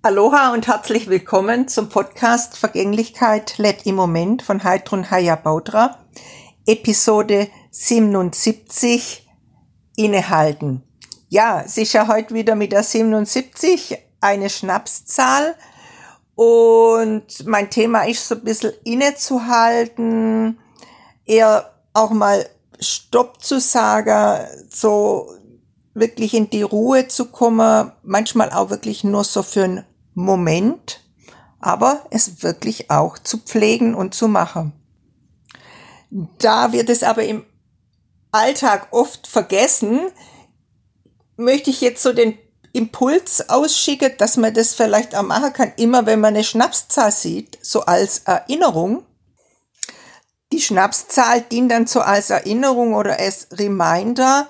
Aloha und herzlich willkommen zum Podcast Vergänglichkeit lädt im Moment von Heidrun Haya Baudra, Episode 77 Innehalten. Ja, ja heute wieder mit der 77 eine Schnapszahl und mein Thema ist so ein bisschen innezuhalten, eher auch mal Stopp zu sagen, so wirklich in die Ruhe zu kommen, manchmal auch wirklich nur so für einen Moment, aber es wirklich auch zu pflegen und zu machen. Da wird es aber im Alltag oft vergessen, möchte ich jetzt so den Impuls ausschicken, dass man das vielleicht auch machen kann, immer wenn man eine Schnapszahl sieht, so als Erinnerung. Die Schnapszahl dient dann so als Erinnerung oder als Reminder,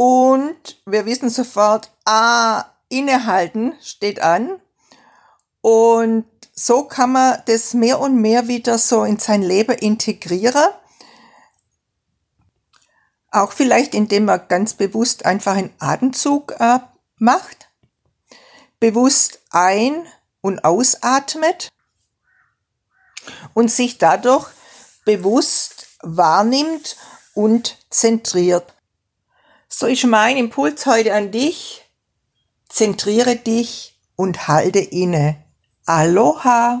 und wir wissen sofort, ah, innehalten steht an. Und so kann man das mehr und mehr wieder so in sein Leben integrieren. Auch vielleicht, indem man ganz bewusst einfach einen Atemzug äh, macht, bewusst ein- und ausatmet und sich dadurch bewusst wahrnimmt und zentriert. So ist mein Impuls heute an dich. Zentriere dich und halte inne. Aloha!